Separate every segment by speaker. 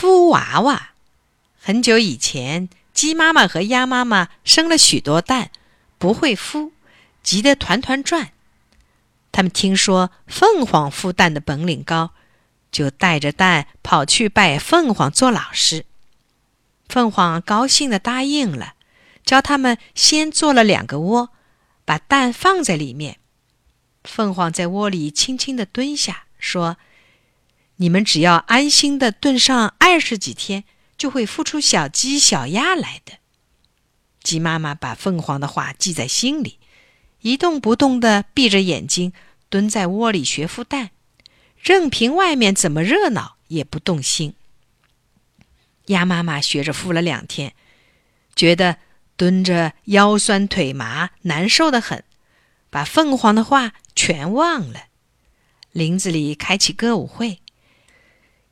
Speaker 1: 孵娃娃。很久以前，鸡妈妈和鸭妈妈生了许多蛋，不会孵，急得团团转。他们听说凤凰孵蛋的本领高，就带着蛋跑去拜凤凰做老师。凤凰高兴地答应了，教他们先做了两个窝，把蛋放在里面。凤凰在窝里轻轻地蹲下，说：“你们只要安心的炖上二十几天，就会孵出小鸡、小鸭来的。”鸡妈妈把凤凰的话记在心里，一动不动地闭着眼睛蹲在窝里学孵蛋，任凭外面怎么热闹，也不动心。鸭妈妈学着孵了两天，觉得蹲着腰酸腿麻，难受的很，把凤凰的话全忘了。林子里开起歌舞会，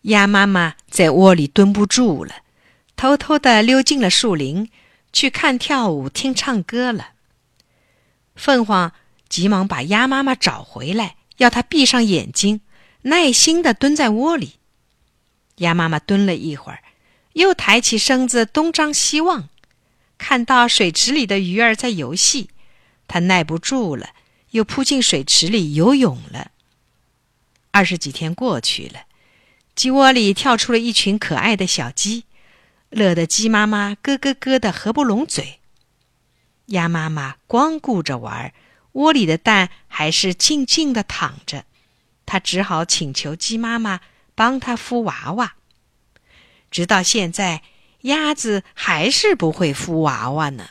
Speaker 1: 鸭妈妈在窝里蹲不住了，偷偷的溜进了树林，去看跳舞、听唱歌了。凤凰急忙把鸭妈妈找回来，要它闭上眼睛，耐心的蹲在窝里。鸭妈妈蹲了一会儿。又抬起身子东张西望，看到水池里的鱼儿在游戏，它耐不住了，又扑进水池里游泳了。二十几天过去了，鸡窝里跳出了一群可爱的小鸡，乐得鸡妈妈咯咯咯的合不拢嘴。鸭妈妈光顾着玩，窝里的蛋还是静静的躺着，它只好请求鸡妈妈帮它孵娃娃。直到现在，鸭子还是不会孵娃娃呢。